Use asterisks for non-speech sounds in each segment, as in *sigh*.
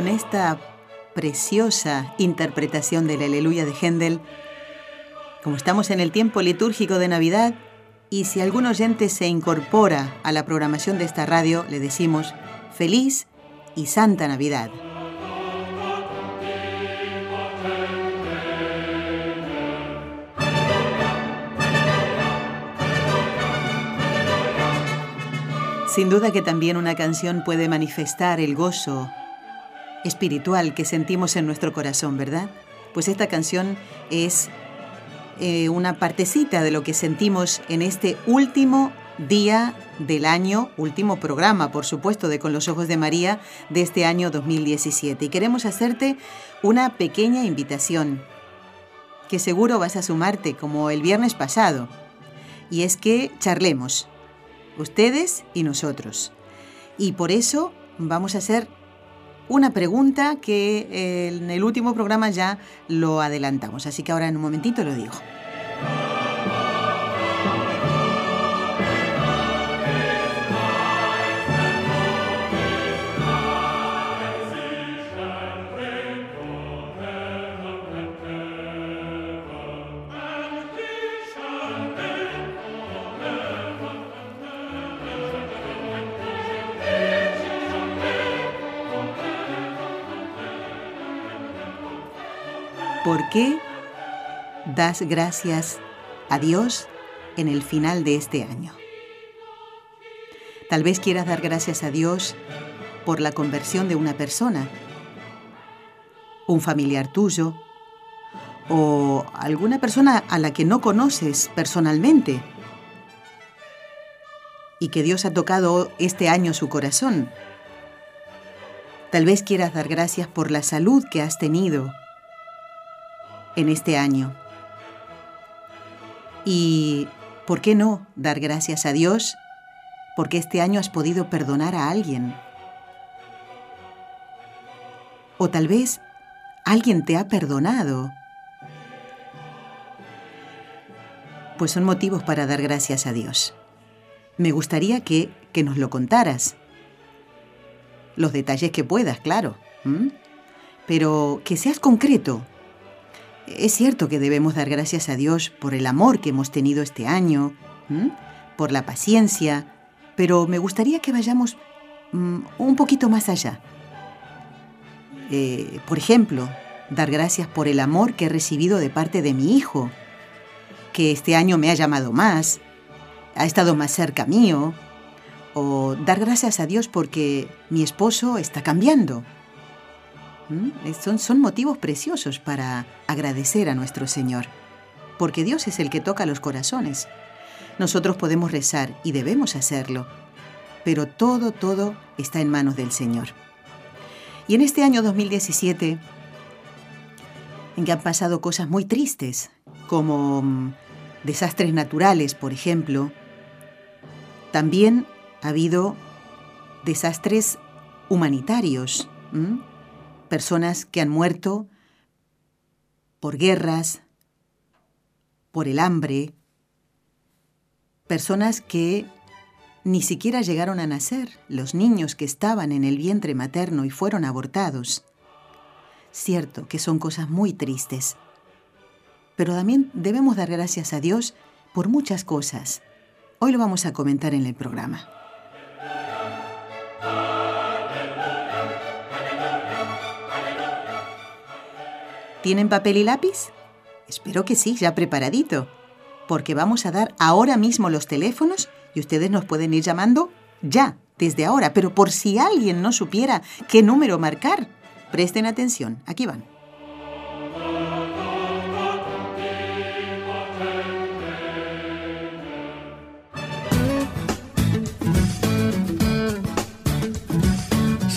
Con esta preciosa interpretación del Aleluya de Händel, como estamos en el tiempo litúrgico de Navidad, y si algún oyente se incorpora a la programación de esta radio, le decimos feliz y santa Navidad. Sin duda que también una canción puede manifestar el gozo espiritual que sentimos en nuestro corazón, ¿verdad? Pues esta canción es eh, una partecita de lo que sentimos en este último día del año, último programa, por supuesto, de Con los Ojos de María de este año 2017. Y queremos hacerte una pequeña invitación, que seguro vas a sumarte como el viernes pasado. Y es que charlemos, ustedes y nosotros. Y por eso vamos a hacer una pregunta que en el último programa ya lo adelantamos, así que ahora en un momentito lo digo. ¿Por qué das gracias a Dios en el final de este año? Tal vez quieras dar gracias a Dios por la conversión de una persona, un familiar tuyo o alguna persona a la que no conoces personalmente y que Dios ha tocado este año su corazón. Tal vez quieras dar gracias por la salud que has tenido en este año. Y, ¿por qué no dar gracias a Dios? Porque este año has podido perdonar a alguien. O tal vez alguien te ha perdonado. Pues son motivos para dar gracias a Dios. Me gustaría que, que nos lo contaras. Los detalles que puedas, claro. Pero que seas concreto es cierto que debemos dar gracias a Dios por el amor que hemos tenido este año, por la paciencia, pero me gustaría que vayamos mm, un poquito más allá. Eh, por ejemplo, dar gracias por el amor que he recibido de parte de mi hijo, que este año me ha llamado más, ha estado más cerca mío, o dar gracias a Dios porque mi esposo está cambiando son, son motivos preciosos para agradecer a nuestro Señor, porque Dios es el que toca los corazones. Nosotros podemos rezar y debemos hacerlo, pero todo, todo está en manos del Señor. Y en este año 2017, en que han pasado cosas muy tristes, como mm, desastres naturales, por ejemplo, también ha habido desastres humanitarios, personas que han muerto por guerras, por el hambre, personas que ni siquiera llegaron a nacer, los niños que estaban en el vientre materno y fueron abortados. Cierto que son cosas muy tristes, pero también debemos dar gracias a Dios por muchas cosas. Hoy lo vamos a comentar en el programa. ¿Tienen papel y lápiz? Espero que sí, ya preparadito, porque vamos a dar ahora mismo los teléfonos y ustedes nos pueden ir llamando ya, desde ahora, pero por si alguien no supiera qué número marcar, presten atención, aquí van.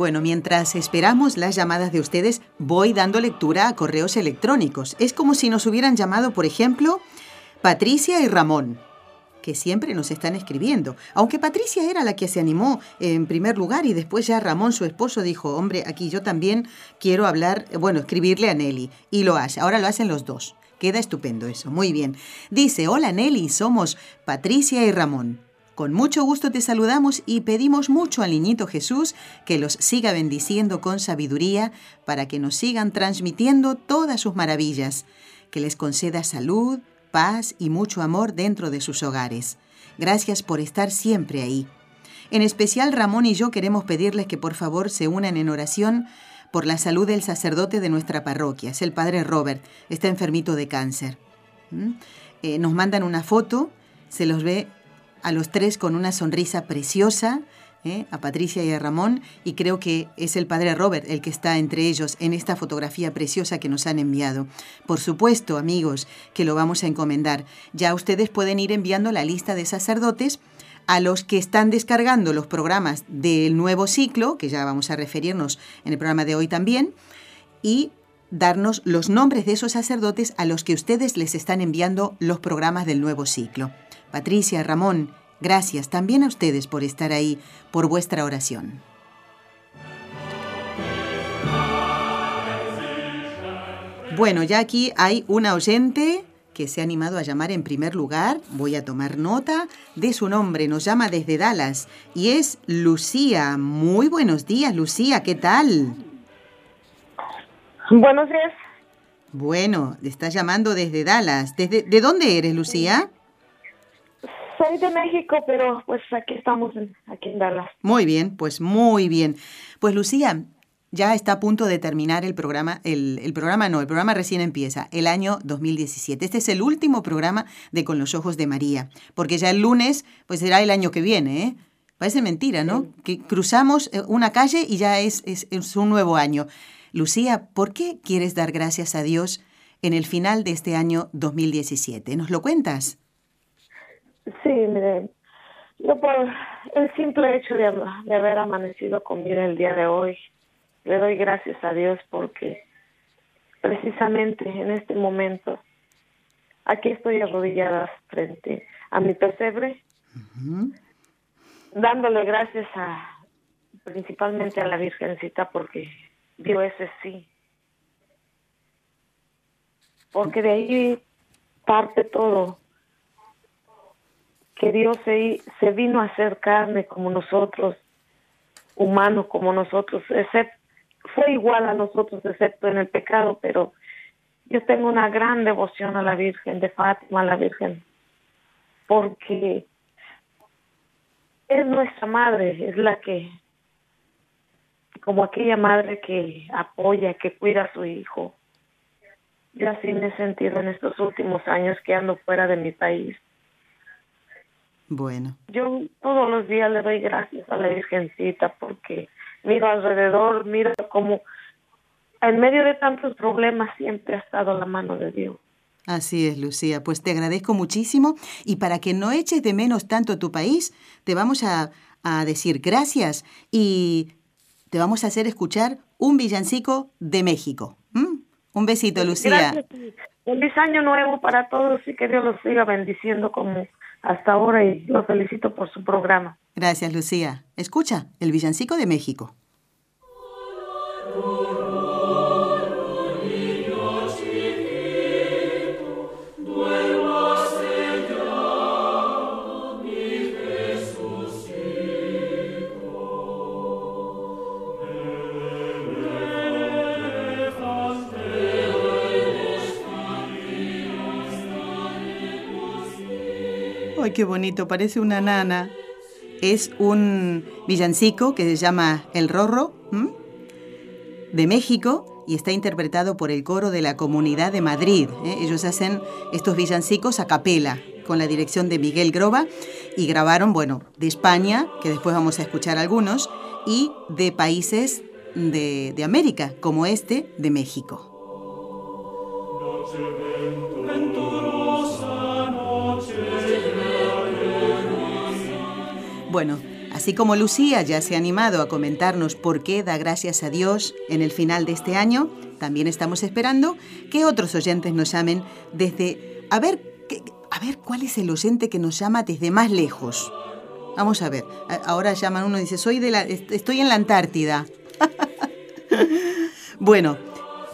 Bueno, mientras esperamos las llamadas de ustedes, voy dando lectura a correos electrónicos. Es como si nos hubieran llamado, por ejemplo, Patricia y Ramón, que siempre nos están escribiendo. Aunque Patricia era la que se animó en primer lugar y después ya Ramón, su esposo, dijo, hombre, aquí yo también quiero hablar, bueno, escribirle a Nelly. Y lo hace. Ahora lo hacen los dos. Queda estupendo eso. Muy bien. Dice, hola Nelly, somos Patricia y Ramón. Con mucho gusto te saludamos y pedimos mucho al niñito Jesús que los siga bendiciendo con sabiduría para que nos sigan transmitiendo todas sus maravillas, que les conceda salud, paz y mucho amor dentro de sus hogares. Gracias por estar siempre ahí. En especial Ramón y yo queremos pedirles que por favor se unan en oración por la salud del sacerdote de nuestra parroquia, es el padre Robert, está enfermito de cáncer. ¿Mm? Eh, nos mandan una foto, se los ve a los tres con una sonrisa preciosa, ¿eh? a Patricia y a Ramón, y creo que es el padre Robert el que está entre ellos en esta fotografía preciosa que nos han enviado. Por supuesto, amigos, que lo vamos a encomendar. Ya ustedes pueden ir enviando la lista de sacerdotes a los que están descargando los programas del nuevo ciclo, que ya vamos a referirnos en el programa de hoy también, y darnos los nombres de esos sacerdotes a los que ustedes les están enviando los programas del nuevo ciclo. Patricia, Ramón, gracias también a ustedes por estar ahí, por vuestra oración. Bueno, ya aquí hay una oyente que se ha animado a llamar en primer lugar. Voy a tomar nota de su nombre. Nos llama desde Dallas y es Lucía. Muy buenos días, Lucía. ¿Qué tal? Buenos días. Bueno, le estás llamando desde Dallas. ¿Desde, ¿De dónde eres, Lucía? Soy de México, pero pues aquí estamos, aquí en Dallas. Muy bien, pues muy bien. Pues Lucía, ya está a punto de terminar el programa, el, el, programa no, el programa recién empieza, el año 2017. Este es el último programa de Con los Ojos de María, porque ya el lunes, pues será el año que viene, ¿eh? Parece mentira, ¿no? Que cruzamos eh, una calle y ya es, es, es un nuevo año. Lucía, ¿por qué quieres dar gracias a Dios en el final de este año 2017? ¿Nos lo cuentas? Sí, mire, yo por el simple hecho de, de haber amanecido con vida el día de hoy, le doy gracias a Dios porque precisamente en este momento aquí estoy arrodillada frente a mi pesebre, dándole gracias a principalmente a la Virgencita porque dio ese sí. Porque de ahí parte todo que Dios se, vino a hacer carne como nosotros, humano como nosotros, excepto, fue igual a nosotros excepto en el pecado, pero yo tengo una gran devoción a la Virgen de Fátima, a la Virgen, porque es nuestra madre, es la que, como aquella madre que apoya, que cuida a su hijo. Yo así me he sentido en estos últimos años que ando fuera de mi país. Bueno. Yo todos los días le doy gracias a la Virgencita porque miro alrededor, miro como en medio de tantos problemas siempre ha estado la mano de Dios. Así es, Lucía. Pues te agradezco muchísimo y para que no eches de menos tanto tu país, te vamos a, a decir gracias y te vamos a hacer escuchar un villancico de México. ¿Mm? Un besito, Lucía. Gracias. Feliz año nuevo para todos y que Dios los siga bendiciendo como hasta ahora y lo felicito por su programa. Gracias, Lucía. Escucha, el villancico de México. ¡Ay, qué bonito! Parece una nana. Es un villancico que se llama El Rorro, de México, y está interpretado por el coro de la Comunidad de Madrid. ¿eh? Ellos hacen estos villancicos a capela, con la dirección de Miguel Groba, y grabaron, bueno, de España, que después vamos a escuchar algunos, y de países de, de América, como este, de México. Bueno, así como Lucía ya se ha animado a comentarnos por qué da gracias a Dios en el final de este año, también estamos esperando que otros oyentes nos llamen desde... A ver, a ver cuál es el oyente que nos llama desde más lejos. Vamos a ver. Ahora llaman uno y dice, soy de la, estoy en la Antártida. *laughs* bueno,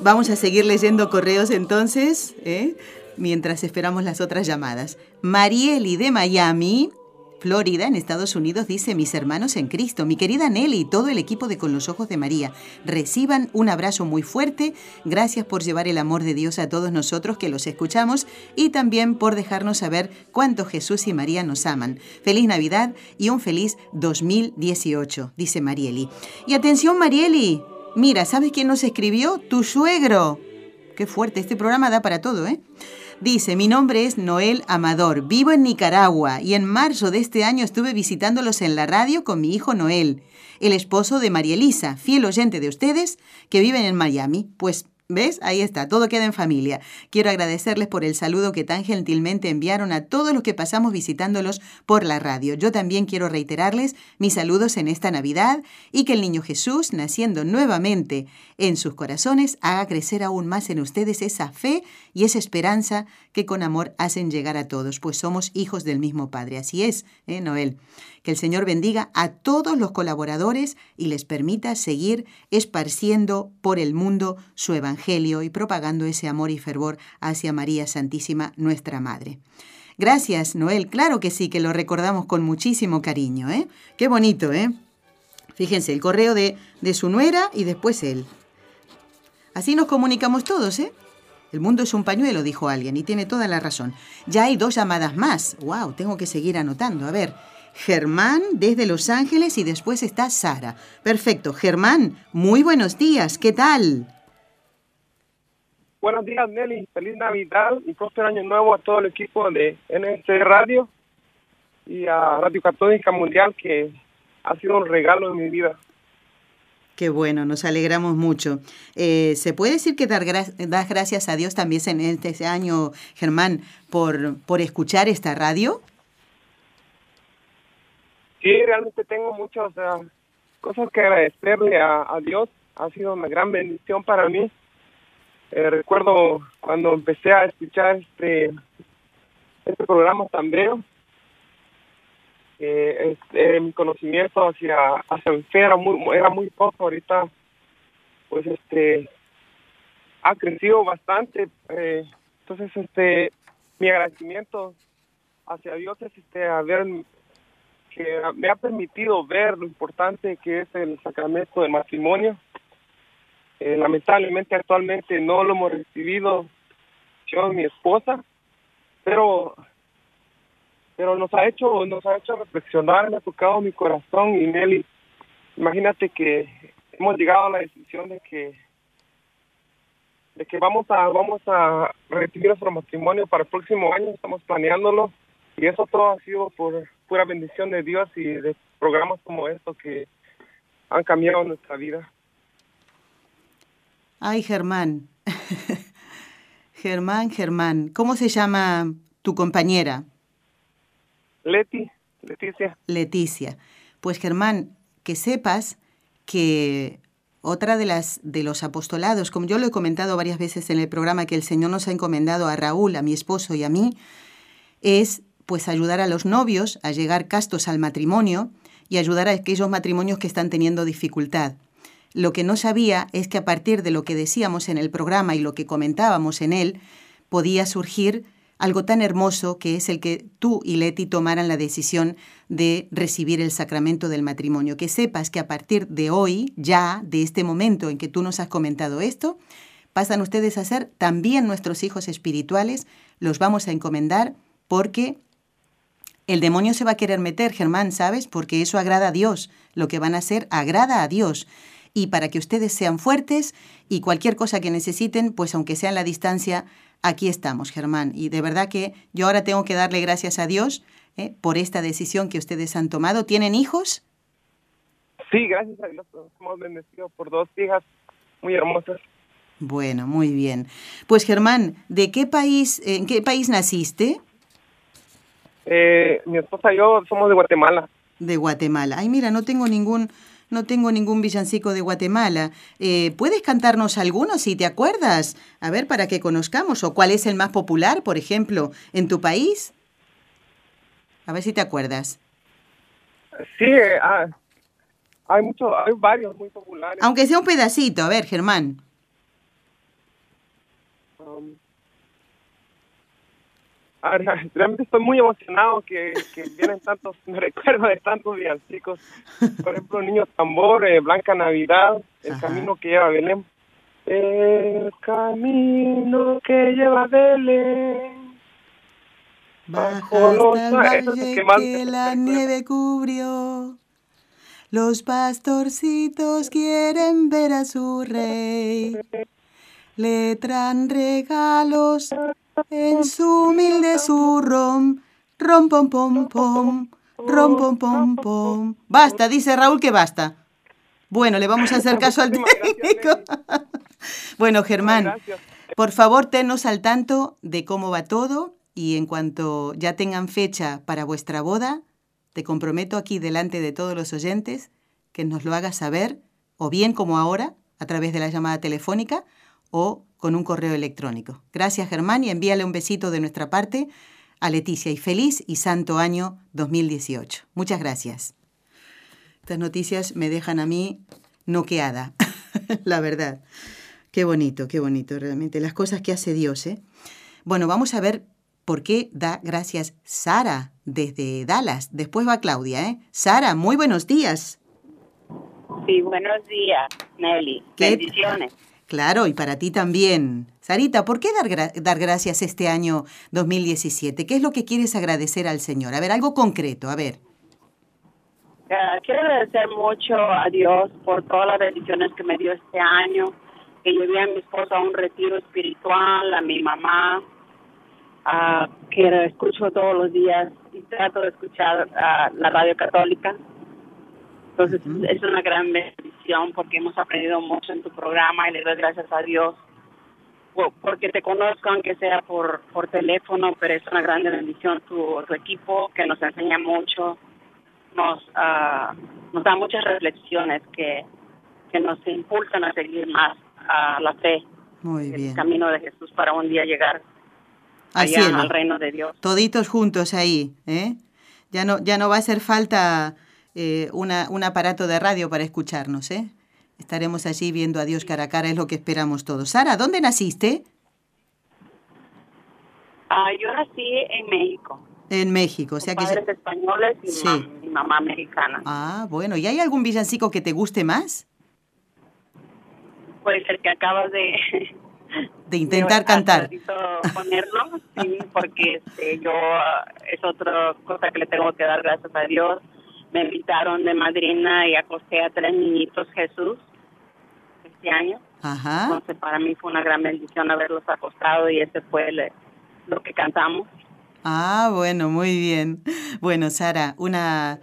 vamos a seguir leyendo correos entonces, ¿eh? mientras esperamos las otras llamadas. Marieli de Miami Florida, en Estados Unidos, dice mis hermanos en Cristo, mi querida Nelly y todo el equipo de Con los Ojos de María, reciban un abrazo muy fuerte, gracias por llevar el amor de Dios a todos nosotros que los escuchamos y también por dejarnos saber cuánto Jesús y María nos aman. Feliz Navidad y un feliz 2018, dice Marieli. Y atención Marieli, mira, ¿sabes quién nos escribió? Tu suegro. Qué fuerte, este programa da para todo, ¿eh? Dice, mi nombre es Noel Amador, vivo en Nicaragua y en marzo de este año estuve visitándolos en la radio con mi hijo Noel, el esposo de María Elisa, fiel oyente de ustedes, que viven en Miami. Pues ¿Ves? Ahí está, todo queda en familia. Quiero agradecerles por el saludo que tan gentilmente enviaron a todos los que pasamos visitándolos por la radio. Yo también quiero reiterarles mis saludos en esta Navidad y que el niño Jesús, naciendo nuevamente en sus corazones, haga crecer aún más en ustedes esa fe y esa esperanza que con amor hacen llegar a todos, pues somos hijos del mismo Padre. Así es, ¿eh, Noel? Que el Señor bendiga a todos los colaboradores y les permita seguir esparciendo por el mundo su Evangelio y propagando ese amor y fervor hacia María Santísima, nuestra Madre. Gracias, Noel. Claro que sí, que lo recordamos con muchísimo cariño, ¿eh? Qué bonito, ¿eh? Fíjense, el correo de, de su nuera y después él. Así nos comunicamos todos, ¿eh? El mundo es un pañuelo, dijo alguien, y tiene toda la razón. Ya hay dos llamadas más. ¡Wow! Tengo que seguir anotando. A ver. Germán desde Los Ángeles y después está Sara. Perfecto. Germán, muy buenos días. ¿Qué tal? Buenos días, Nelly. Feliz Navidad y próspero año nuevo a todo el equipo de NS Radio y a Radio Católica Mundial, que ha sido un regalo en mi vida. Qué bueno, nos alegramos mucho. Eh, ¿Se puede decir que dar das gracias a Dios también en este año, Germán, por, por escuchar esta radio? Sí, realmente tengo muchas cosas que agradecerle a, Dios. Ha sido una gran bendición para mí. Eh, recuerdo cuando empecé a escuchar este este programa también, este, mi conocimiento hacia hacia fe era muy era muy poco ahorita pues este ha crecido bastante eh, entonces este mi agradecimiento hacia Dios es este haber que me ha permitido ver lo importante que es el sacramento del matrimonio. Eh, lamentablemente actualmente no lo hemos recibido yo y mi esposa, pero pero nos ha hecho nos ha hecho reflexionar, me ha tocado mi corazón y Nelly, imagínate que hemos llegado a la decisión de que de que vamos a vamos a recibir nuestro matrimonio para el próximo año, estamos planeándolo y eso todo ha sido por pura bendición de Dios y de programas como estos que han cambiado nuestra vida. Ay, Germán. *laughs* Germán, Germán. ¿Cómo se llama tu compañera? Leti, Leticia. Leticia. Pues Germán, que sepas que otra de las de los apostolados, como yo lo he comentado varias veces en el programa que el Señor nos ha encomendado a Raúl, a mi esposo y a mí, es pues ayudar a los novios a llegar castos al matrimonio, y ayudar a aquellos matrimonios que están teniendo dificultad. Lo que no sabía es que a partir de lo que decíamos en el programa y lo que comentábamos en él, podía surgir algo tan hermoso que es el que tú y Leti tomaran la decisión de recibir el sacramento del matrimonio. Que sepas que a partir de hoy, ya, de este momento en que tú nos has comentado esto, pasan ustedes a ser también nuestros hijos espirituales, los vamos a encomendar porque el demonio se va a querer meter, Germán, ¿sabes? Porque eso agrada a Dios. Lo que van a hacer agrada a Dios. Y para que ustedes sean fuertes y cualquier cosa que necesiten, pues aunque sea en la distancia, aquí estamos, Germán. Y de verdad que yo ahora tengo que darle gracias a Dios ¿eh? por esta decisión que ustedes han tomado. ¿Tienen hijos? Sí, gracias a Dios. Somos bendecidos por dos hijas muy hermosas. Bueno, muy bien. Pues Germán, ¿de qué país, en qué país naciste? Eh, mi esposa y yo somos de Guatemala. De Guatemala. Ay, mira, no tengo ningún, no tengo ningún villancico de Guatemala. Eh, ¿Puedes cantarnos alguno si te acuerdas? A ver, para que conozcamos. ¿O cuál es el más popular, por ejemplo, en tu país? A ver si te acuerdas. Sí, eh, ah, hay muchos, hay varios muy populares. Aunque sea un pedacito, a ver, Germán. Um, *laughs* realmente estoy muy emocionado que, que vienen tantos, *laughs* me recuerdo de tantos villancicos. Por ejemplo, Niño Tambor, eh, Blanca Navidad, El Ajá. Camino que lleva a Belén. El camino que lleva a Belén. Baja los valle que más que me la nieve cubrió. Los pastorcitos quieren ver a su rey. Le traen regalos en su humilde zurrón. Rom pom pom pom. Rom pom pom pom. Basta, dice Raúl que basta. Bueno, le vamos a hacer caso al técnico. *laughs* Bueno, Germán, por favor, tenos al tanto de cómo va todo y en cuanto ya tengan fecha para vuestra boda, te comprometo aquí delante de todos los oyentes que nos lo hagas saber, o bien como ahora, a través de la llamada telefónica, o con un correo electrónico. Gracias, Germán, y envíale un besito de nuestra parte a Leticia y feliz y santo año 2018. Muchas gracias. Estas noticias me dejan a mí noqueada, *laughs* la verdad. Qué bonito, qué bonito realmente. Las cosas que hace Dios, ¿eh? Bueno, vamos a ver por qué da gracias Sara desde Dallas. Después va Claudia, ¿eh? Sara, muy buenos días. Sí, buenos días, Nelly. ¿Qué? Bendiciones. Claro, y para ti también. Sarita, ¿por qué dar, gra- dar gracias este año 2017? ¿Qué es lo que quieres agradecer al Señor? A ver, algo concreto, a ver. Ah, quiero agradecer mucho a Dios por todas las bendiciones que me dio este año, que llevé a mi esposo a un retiro espiritual, a mi mamá, ah, que escucho todos los días y trato de escuchar ah, la radio católica. Entonces es una gran bendición porque hemos aprendido mucho en tu programa y le doy gracias a Dios por- porque te conozco aunque sea por, por teléfono, pero es una gran bendición tu, tu equipo que nos enseña mucho, nos, ah, nos da muchas reflexiones que, que nos impulsan a seguir más a la fe, Muy el bien. camino de Jesús para un día llegar Al allá cielo. al reino de Dios. Toditos juntos ahí, ¿eh? Ya no, ya no va a hacer falta eh, una, un aparato de radio para escucharnos, ¿eh? Estaremos allí viendo a Dios cara a cara, es lo que esperamos todos. Sara, ¿dónde naciste? Ah, yo nací en México, En México, o sea con que... padres españoles y Sí. mam- mi mamá americana. Ah, bueno, ¿y hay algún villancico que te guste más? Puede ser que acabas de... De intentar cantar. ponerlo, sí, porque este, yo es otra cosa que le tengo que dar gracias a Dios. Me invitaron de madrina y acosté a tres niñitos Jesús este año. Ajá. Entonces para mí fue una gran bendición haberlos acostado y ese fue el- lo que cantamos. Ah, bueno, muy bien. Bueno, Sara, una,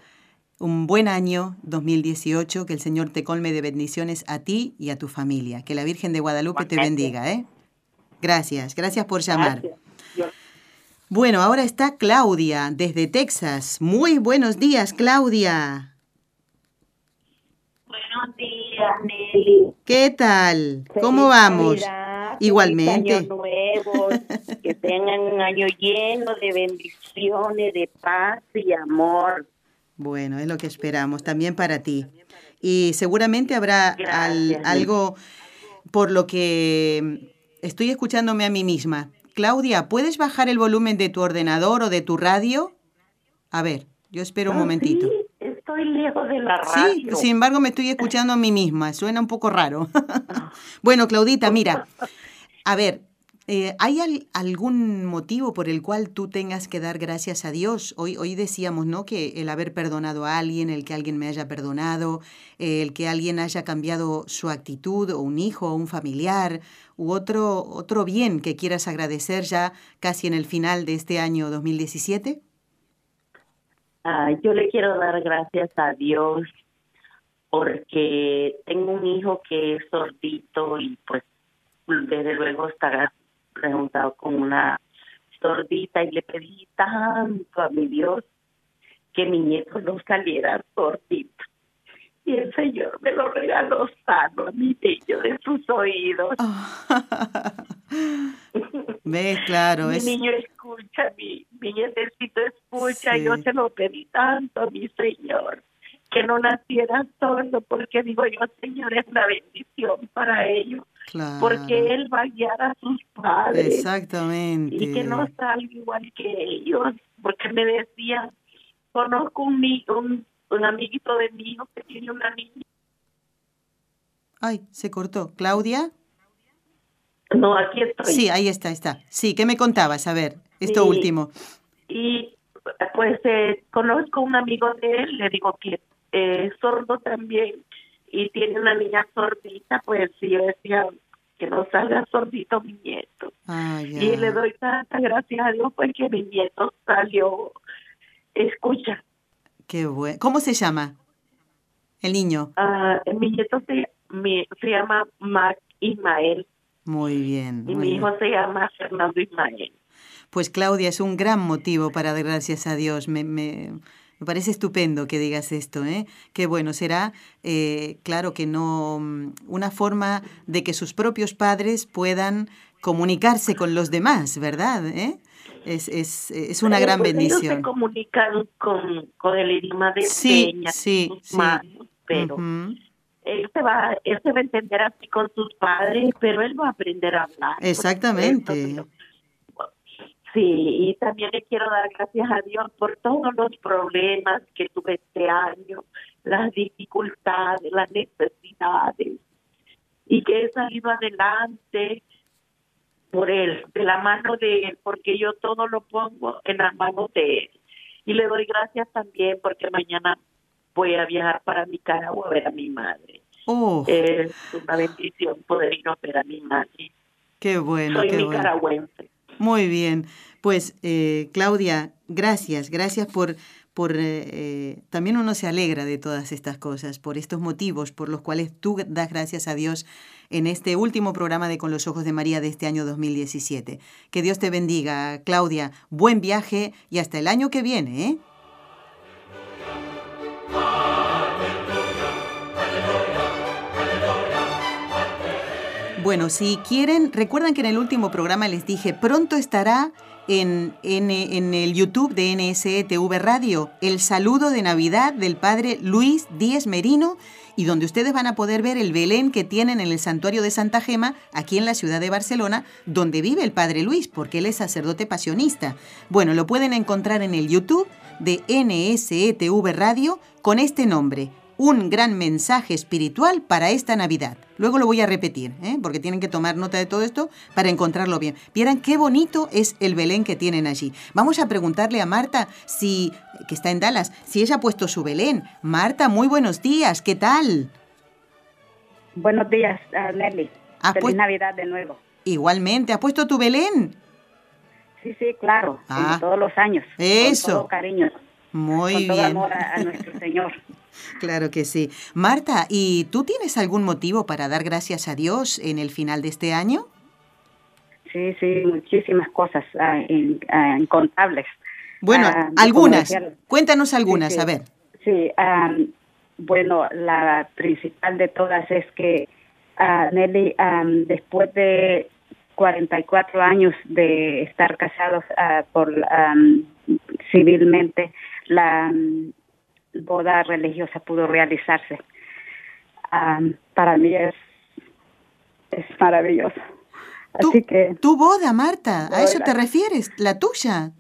un buen año 2018, que el Señor te colme de bendiciones a ti y a tu familia. Que la Virgen de Guadalupe te bendiga, ¿eh? Gracias, gracias por llamar. Gracias. Bueno, ahora está Claudia desde Texas. Muy buenos días, Claudia. Buenos días, Nelly. ¿Qué tal? ¿Cómo vamos? Navidad, Igualmente. feliz año nuevo, que tengan un año lleno de bendiciones, de paz y amor. Bueno, es lo que esperamos, también para ti. Y seguramente habrá al- algo por lo que estoy escuchándome a mí misma. Claudia, ¿puedes bajar el volumen de tu ordenador o de tu radio? A ver, yo espero un Ah, momentito. Sí, estoy lejos de la Sí, radio. sin embargo me estoy escuchando a mí misma, suena un poco raro. *laughs* bueno, Claudita, mira, *laughs* a ver, eh, ¿hay al- algún motivo por el cual tú tengas que dar gracias a Dios? Hoy, hoy decíamos, ¿no? Que el haber perdonado a alguien, el que alguien me haya perdonado, el que alguien haya cambiado su actitud, o un hijo, o un familiar, u otro, otro bien que quieras agradecer ya casi en el final de este año 2017. Ah, yo le quiero dar gracias a Dios porque tengo un hijo que es sordito y pues desde luego está preguntado con una sordita y le pedí tanto a mi Dios que mi nieto no saliera sordito. Y el Señor me lo regaló sano a mi niño de sus oídos. *laughs* ¿Ves? Claro, mi es... niño escucha, mi, mi nietecito escucha, Sí. yo se lo pedí tanto a mi Señor, que no naciera sordo, porque digo yo, Señor, es una bendición para ellos, Claro. porque Él va a guiar a sus padres Exactamente. y que no salga igual que ellos, porque me decían, conozco un, un, un amiguito de hijo que tiene una niña. Ay, se cortó. ¿Claudia? No, aquí estoy. Sí, ahí está, está. Sí, ¿qué me contabas? A ver, esto Sí. último. y pues eh, conozco un amigo de él, le digo que eh, es sordo también y tiene una niña sordita, pues sí, yo decía que no salga sordito mi nieto. Ah. Y le doy tantas gracias a Dios porque mi nieto salió, escucha, Qué bueno. ¿Cómo se llama? El niño. ah, mi nieto se, mi- se llama Mark Ismael Muy bien. y muy mi bien. hijo se llama Fernando Ismael. Pues Claudia, es un gran motivo para dar gracias a Dios. Me, me, me parece estupendo que digas esto, ¿eh? Qué bueno, será, eh, claro que no, mm, una forma de que sus propios padres puedan comunicarse con los demás, ¿verdad? ¿Eh? Es, es, es una Pero, gran pues, Ellos se bendición. comunican con, con el idioma de Sí, señas, sí, sí. manos, pero él se va, él se va a entender así con sus padres, pero él va a aprender a hablar. Exactamente. Sí, y también le quiero dar gracias a Dios por todos los problemas que tuve este año, las dificultades, las necesidades, y que he salido adelante por él, de la mano de él, porque yo todo lo pongo en las manos de él. Y le doy gracias también porque mañana voy a viajar para Nicaragua a ver a mi madre. Oh, Es una bendición poder ir a ver a mi madre. qué bueno, Soy qué bueno. Muy bien. Pues, eh, Claudia, gracias, gracias por, por eh, eh, también uno se alegra de todas estas cosas, por estos motivos por los cuales tú das gracias a Dios en este último programa de Con los Ojos de María de este año 2017. Que Dios te bendiga, Claudia. Buen viaje y hasta el año que viene, ¿eh? Bueno, si quieren, recuerdan que en el último programa les dije, pronto estará en, en, el YouTube de NSE TV Radio el saludo de Navidad del padre Luis Díez Merino y donde ustedes van a poder ver el Belén que tienen en el santuario de Santa Gema, aquí en la ciudad de Barcelona, donde vive el padre Luis, porque él es sacerdote pasionista. Bueno, lo pueden encontrar en el YouTube de NSE TV Radio con este nombre, un gran mensaje espiritual para esta Navidad. Luego lo voy a repetir, ¿eh? porque tienen que tomar nota de todo esto para encontrarlo bien. Vieran qué bonito es el Belén que tienen allí. Vamos a preguntarle a Marta, si, que está en Dallas, si ella ha puesto su Belén. Marta, muy buenos días, ¿qué tal? Buenos días, ah, Nelly. Feliz Navidad de nuevo. Igualmente, ¿has puesto tu Belén? Sí, sí, claro, Ah. todos los años. Eso. Con todo cariño, Muy con todo bien. amor a, a nuestro *laughs* Señor. Claro que sí. Marta, ¿y tú tienes algún motivo para dar gracias a Dios en el final de este año? Sí, sí, muchísimas cosas ah, in- ah, incontables. Bueno, Ah, algunas. Cuéntanos algunas, Sí, sí. a ver. Sí, am, bueno, la principal de todas es que Nelly, después de 44 años de estar casados por am, civilmente, la, boda religiosa pudo realizarse. para mí es, es maravilloso. Así que... Tu boda, Marta, ¿a eso te refieres? ¿La tuya?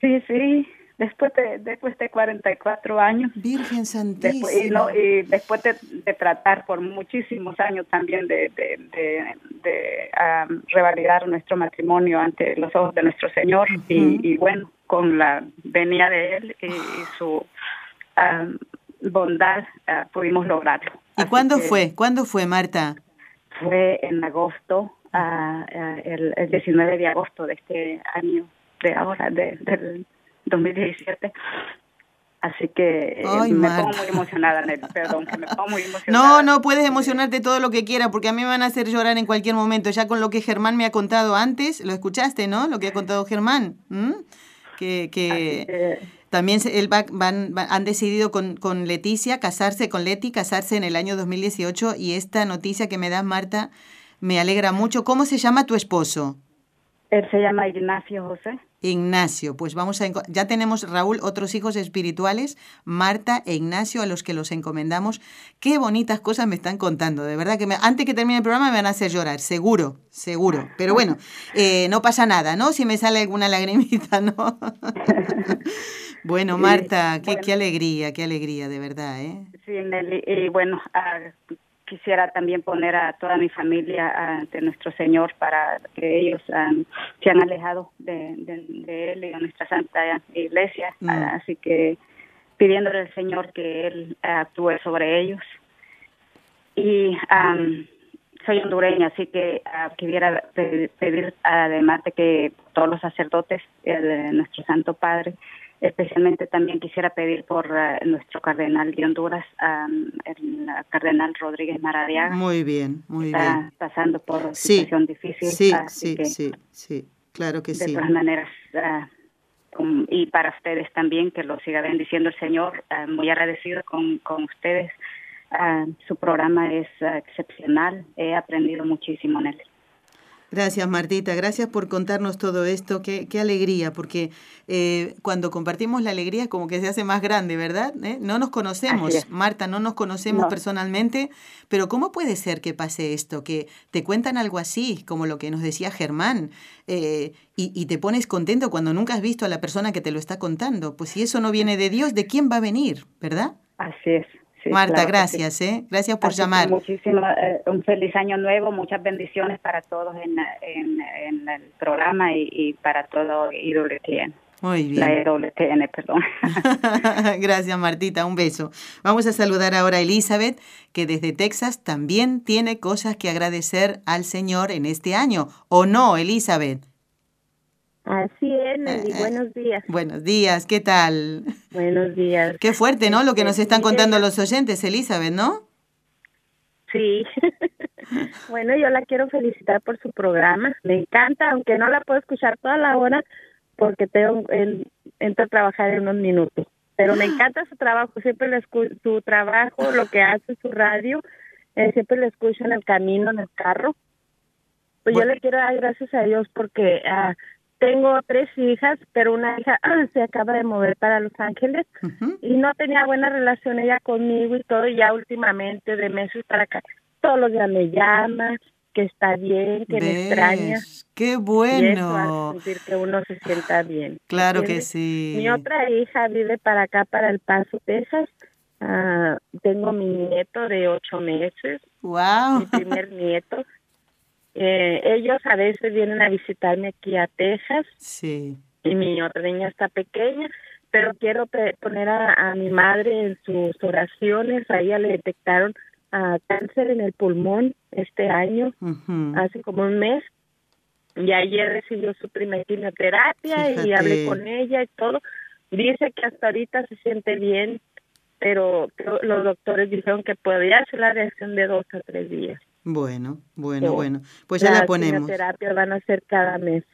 Sí, sí, después de, después de 44 años. Virgen Santísima. y, después de, tratar por muchísimos años también de, de, revalidar nuestro matrimonio ante los ojos de nuestro Señor y, bueno, con la venida de Él y, su bondad ah, pudimos lograrlo. ¿Y cuándo fue? ¿Cuándo fue, Marta? Fue en agosto, uh, el, el 19 de agosto de este año, de ahora, de, del 2017. Así que eh, me pongo muy emocionada, Perdón, que me pongo muy *laughs* emocionada. No, no, puedes emocionarte todo lo que quieras, porque a mí me van a hacer llorar en cualquier momento. Ya con lo que Germán me ha contado antes, lo escuchaste, ¿no? Lo que ha contado Germán. Que, que también él van, han decidido con, con Leticia casarse, con Leti, casarse en el año 2018. Y esta noticia que me das, Marta, me alegra mucho. ¿Cómo se llama tu esposo? Él se llama Ignacio José. Ignacio, pues vamos a ya tenemos Raúl otros hijos espirituales, Marta e Ignacio a los que los encomendamos. Qué bonitas cosas me están contando, de verdad que antes que termine el programa me van a hacer llorar, seguro, seguro. Pero bueno, *laughs* eh, no pasa nada, ¿no? Si me sale alguna lagrimita, ¿no? *laughs* bueno, Marta, qué, qué alegría, qué alegría, de verdad, ¿eh? Sí, Nelly, y bueno, quisiera también poner a toda mi familia ante nuestro Señor para que ellos um, se han alejado de, Él y de nuestra Santa Iglesia. Mm. así que pidiéndole al Señor que Él actúe sobre ellos. Y um, soy hondureña, así que uh, quisiera pedir, además de que todos los sacerdotes, de nuestro Santo Padre, Especialmente también quisiera pedir por eh, nuestro cardenal de Honduras, el cardenal Rodríguez Maradiaga. Muy bien, muy bien. pasando por una situación difícil. Sí, sí, sí, sí, claro que sí. De todas maneras, ah, y para ustedes también, que lo siga bendiciendo el Señor, ah, muy agradecido con, con ustedes. Ah, su programa es excepcional, he aprendido muchísimo en él. Gracias, Martita. Gracias por contarnos todo esto. Qué, qué alegría, porque eh, cuando compartimos la alegría como que se hace más grande, ¿verdad? ¿Eh? No nos conocemos, Marta, no nos conocemos personalmente, pero ¿cómo puede ser que pase esto? Que te cuentan algo así, como lo que nos decía Germán, eh, y, y te pones contento cuando nunca has visto a la persona que te lo está contando. Pues si eso no viene de Dios, ¿de quién va a venir? ¿Verdad? Así es. Marta, gracias, ¿eh? Gracias por llamar. Muchísimo, eh, un feliz año nuevo, muchas bendiciones para todos en, en, el programa y, para todo IWTN. Muy bien. La IWTN, perdón. *laughs* *laughs* gracias, Martita, un beso. Vamos a saludar ahora a Elizabeth, que desde Texas también tiene cosas que agradecer al Señor en este año. ¿O no, Elizabeth? Así es, Nelly. Eh, eh, buenos días. Buenos días, ¿qué tal? Buenos días. Qué fuerte, ¿no? Lo que nos están contando los oyentes, Elizabeth, ¿no? Sí. *laughs* bueno, yo la quiero felicitar por su programa. Me encanta, aunque no la puedo escuchar toda la hora porque tengo entro a trabajar en unos minutos. Pero me *gasps* encanta su trabajo, siempre le escucho su trabajo, lo que hace su radio, eh, siempre le escucho en el camino, en el carro. Pues yo le quiero dar gracias a Dios porque uh, tengo tres hijas, pero una hija *clears throat* se acaba de mover para Los Ángeles y no tenía buena relación ella conmigo y todo, y ya últimamente, de meses para acá, todos los días me llama, que está bien, que me extraña. ¡Qué bueno! Y sentir que uno se sienta bien. *sighs* Claro que sí. Mi otra hija vive para acá, para El Paso, Texas. Ah, tengo mi nieto de ocho meses. ¡Wow! Mi primer nieto. Eh, ellos a veces vienen a visitarme aquí a Texas. Sí. Y mi otra niña está pequeña, pero quiero poner a, mi madre en sus oraciones. A ella le detectaron uh, cáncer en el pulmón este año, hace como un mes. Y ayer recibió su primera quimioterapia y hablé con ella y todo. Dice que hasta ahorita se siente bien, pero los doctores dijeron que podría ser la reacción de dos a tres días. Bueno, bueno, bueno. Pues ya la ponemos. Las van a ser cada mes.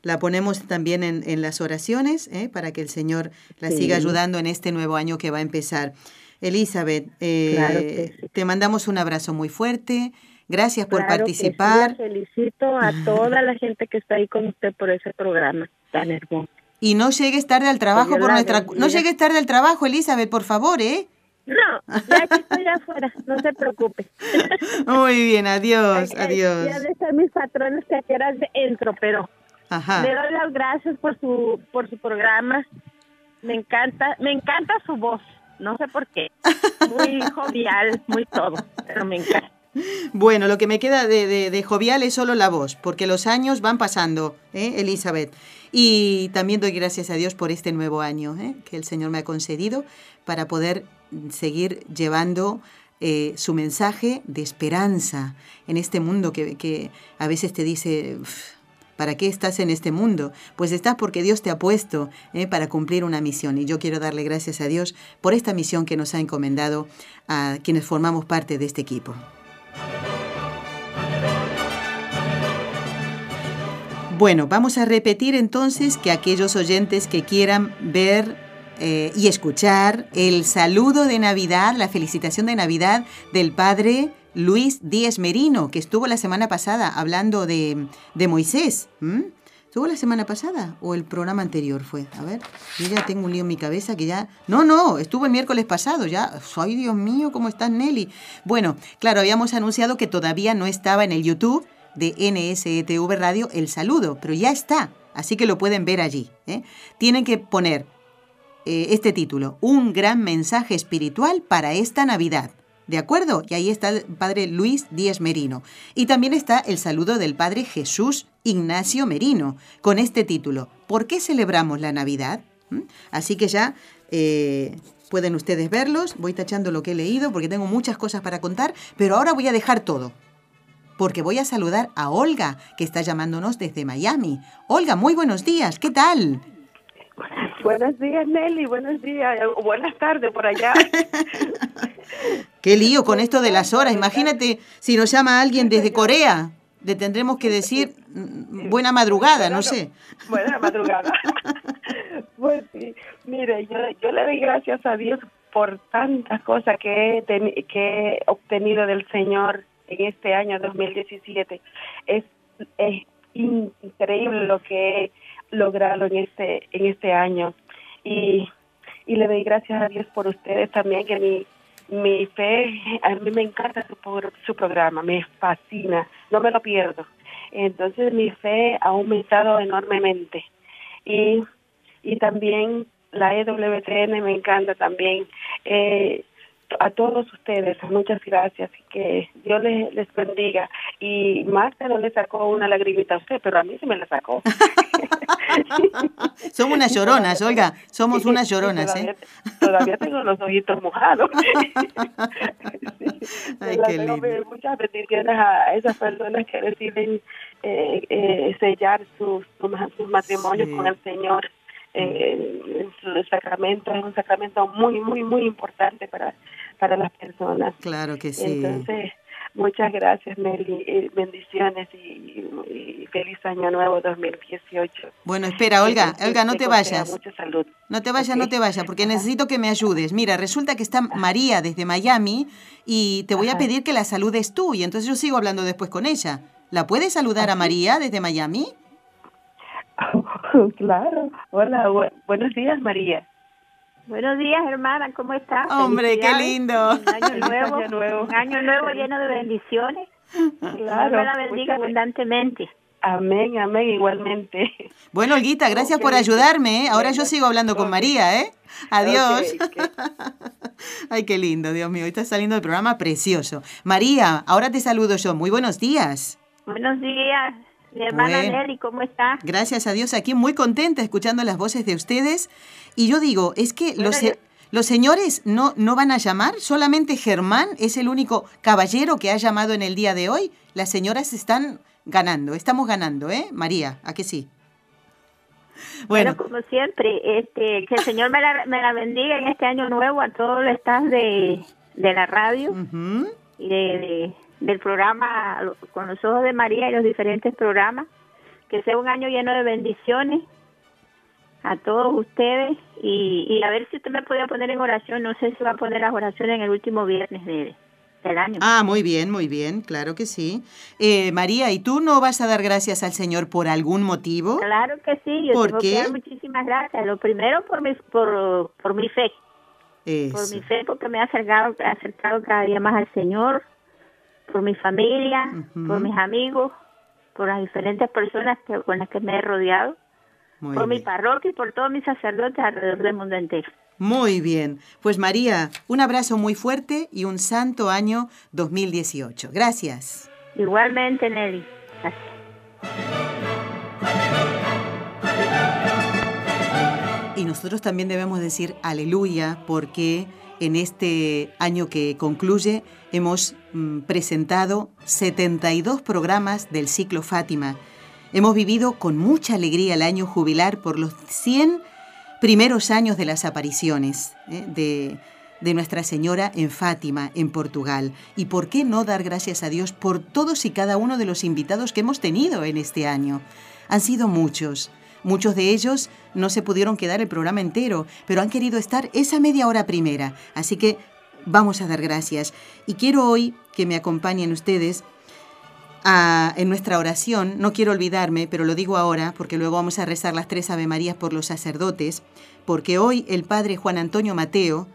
La ponemos también en, en las oraciones ¿eh? para que el Señor la siga ayudando en este nuevo año que va a empezar. Elizabeth, eh, te mandamos un abrazo muy fuerte. Gracias por participar. felicito a toda la gente que está ahí con usted por ese programa tan hermoso. Y no llegues tarde al trabajo por nuestra... No llegues tarde al trabajo, Elizabeth, por favor, ¿eh? No, ya que estoy afuera, no se preocupe. Muy bien, adiós, adiós. Ya de ser mis patrones que quieras entro, pero Ajá. le doy las gracias por su por su programa. Me encanta, me encanta su voz. No sé por qué. Muy *laughs* jovial, muy todo, pero me encanta. Bueno, lo que me queda de, de- de jovial es solo la voz, porque los años van pasando, ¿eh, Elizabeth? Y también doy gracias a Dios por este nuevo año ¿eh? que el Señor me ha concedido para poder seguir llevando eh, su mensaje de esperanza en este mundo que, que a veces te dice, "Uf, ¿para qué estás en este mundo? Pues estás porque Dios te ha puesto ¿eh? para cumplir una misión. Y yo quiero darle gracias a Dios por esta misión que nos ha encomendado a quienes formamos parte de este equipo. Bueno, vamos a repetir entonces que aquellos oyentes que quieran ver eh, y escuchar el saludo de Navidad, la felicitación de Navidad del padre Luis Díez Merino, que estuvo la semana pasada hablando de, de Moisés. ¿Estuvo la semana pasada o el programa anterior fue? A ver, yo ya tengo un lío en mi cabeza que ya... No, no, estuvo el miércoles pasado, ya... ¡Ay, Dios mío, cómo estás, Nelly! Bueno, claro, habíamos anunciado que todavía no estaba en el YouTube de NSETV Radio el saludo, pero ya está, así que lo pueden ver allí. ¿eh? Tienen que poner eh, este título, Un gran mensaje espiritual para esta Navidad. ¿De acuerdo? Y ahí está el padre Luis Díez Merino. Y también está el saludo del padre Jesús Ignacio Merino, con este título, ¿Por qué celebramos la Navidad? ¿Mm? Así que ya eh, pueden ustedes verlos. Voy tachando lo que he leído porque tengo muchas cosas para contar, pero ahora voy a dejar todo. Porque voy a saludar a Olga, que está llamándonos desde Miami. Olga, muy buenos días, ¿qué tal? Buenos días, Nelly. Buenos días. o Buenas tardes por allá. *laughs* Qué lío con esto de las horas. Imagínate si nos llama alguien desde Corea. Le tendremos que decir mm, buena madrugada, no sé. *laughs* Buena madrugada. *laughs* Pues sí, mire, yo, yo le doy gracias a Dios por tantas cosas que he, teni- que he obtenido del Señor en este año 2017. Es, es increíble lo que he logrado en este, en este año. Y, y le doy gracias a Dios por ustedes también, que mi, mi fe, a mí me encanta su, su programa, me fascina, no me lo pierdo. Entonces mi fe ha aumentado enormemente. Y, y también la EWTN me encanta también. Eh, a todos ustedes, muchas gracias y que Dios les, les bendiga. Y Marta no le sacó una lagrimita a usted, pero a mí sí me la sacó. *laughs* Somos unas lloronas, Olga. Somos unas lloronas, todavía, ¿eh? todavía tengo los ojitos mojados. *laughs* *laughs* Ay, tengo muchas bendiciones a esas personas que deciden eh, eh, sellar sus, sus matrimonios Sí. con el Señor. Eh, en su sacramento es un sacramento muy, muy, muy importante para, para las personas. Claro que sí. Entonces, muchas gracias, Nelly. eh, bendiciones y, y feliz año nuevo 2018. Bueno, espera, Olga, Olga, no te vayas. Mucha salud. No te vayas, no te vayas, porque necesito que me ayudes. Mira, resulta que está María desde Miami y te voy a pedir que la saludes tú y entonces yo sigo hablando después con ella. ¿La puedes saludar a María desde Miami? *laughs* claro. Hola, bu- buenos días, María. Buenos días, hermana, ¿cómo estás? Hombre, qué lindo. Un año *laughs* nuevo, año nuevo. un año nuevo lleno de bendiciones. Claro. La bendiga abundantemente. Amén, amén, igualmente. Bueno, Olguita, gracias por ayudarme. ¿eh? Ahora yo sigo hablando con María, ¿eh? Adiós. *laughs* Ay, qué lindo, Dios mío. Está saliendo el programa precioso. María, ahora te saludo yo. Muy buenos días. Buenos días, mi hermana Bueno. Nelly, ¿cómo está? Gracias a Dios, aquí muy contenta escuchando las voces de ustedes. Y yo digo, es que los, yo- los señores no, no van a llamar, solamente Germán es el único caballero que ha llamado en el día de hoy. Las señoras están ganando, estamos ganando, ¿eh? María, ¿a que sí? Bueno, Bueno, como siempre, este, que el Señor me la, me la bendiga en este año nuevo a todo el staff de, de la radio y de, de- del programa Con los Ojos de María y los diferentes programas. Que sea un año lleno de bendiciones a todos ustedes y, y a ver si usted me podía poner en oración. No sé si va a poner las oraciones en el último viernes de, del año. Ah, muy bien, muy bien, claro que sí. Eh, María, ¿y tú no vas a dar gracias al Señor por algún motivo? Claro que sí, yo ¿Por tengo qué? que dar muchísimas gracias. Lo primero por mi, por, por mi fe, por mi fe porque me ha acercado, acercado cada día más al Señor, por mi familia, por mis amigos, por las diferentes personas que, con las que me he rodeado, Muy por mi parroquia y por todos mis sacerdotes alrededor del mundo entero. Muy bien. Pues María, un abrazo muy fuerte y un santo año 2018. Gracias. Igualmente, Nelly. Gracias. Y nosotros también debemos decir aleluya porque en este año que concluye hemos mm, presentado 72 programas del ciclo Fátima. Hemos vivido con mucha alegría el año jubilar por los 100 primeros años de las apariciones ¿eh? de, de Nuestra Señora en Fátima, en Portugal. ¿Y por qué no dar gracias a Dios por todos y cada uno de los invitados que hemos tenido en este año? Han sido muchos. Muchos de ellos no se pudieron quedar el programa entero, pero han querido estar esa media hora primera. Así que vamos a dar gracias. Y quiero hoy que me acompañen ustedes en nuestra oración. No quiero olvidarme, pero lo digo ahora, porque luego vamos a rezar las tres Ave Marías por los sacerdotes, porque hoy el padre Juan Antonio Mateo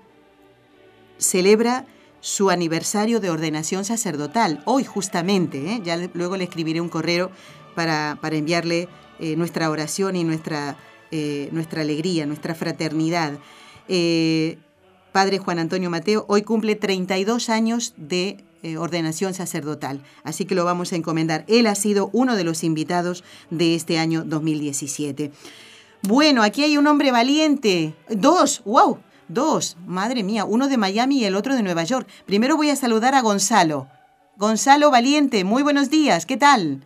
celebra su aniversario de ordenación sacerdotal, hoy justamente, ¿eh? ya luego le escribiré un correo para, para enviarle eh, nuestra oración y nuestra, eh, nuestra alegría, nuestra fraternidad. Eh, Padre Juan Antonio Mateo hoy cumple 32 años de ordenación sacerdotal, así que lo vamos a encomendar. Él ha sido uno de los invitados de este año 2017. Bueno, aquí hay un hombre valiente. Dos, wow, dos. Madre mía, uno de Miami y el otro de Nueva York. Primero voy a saludar a Gonzalo. Gonzalo Valiente, muy buenos días, ¿qué tal?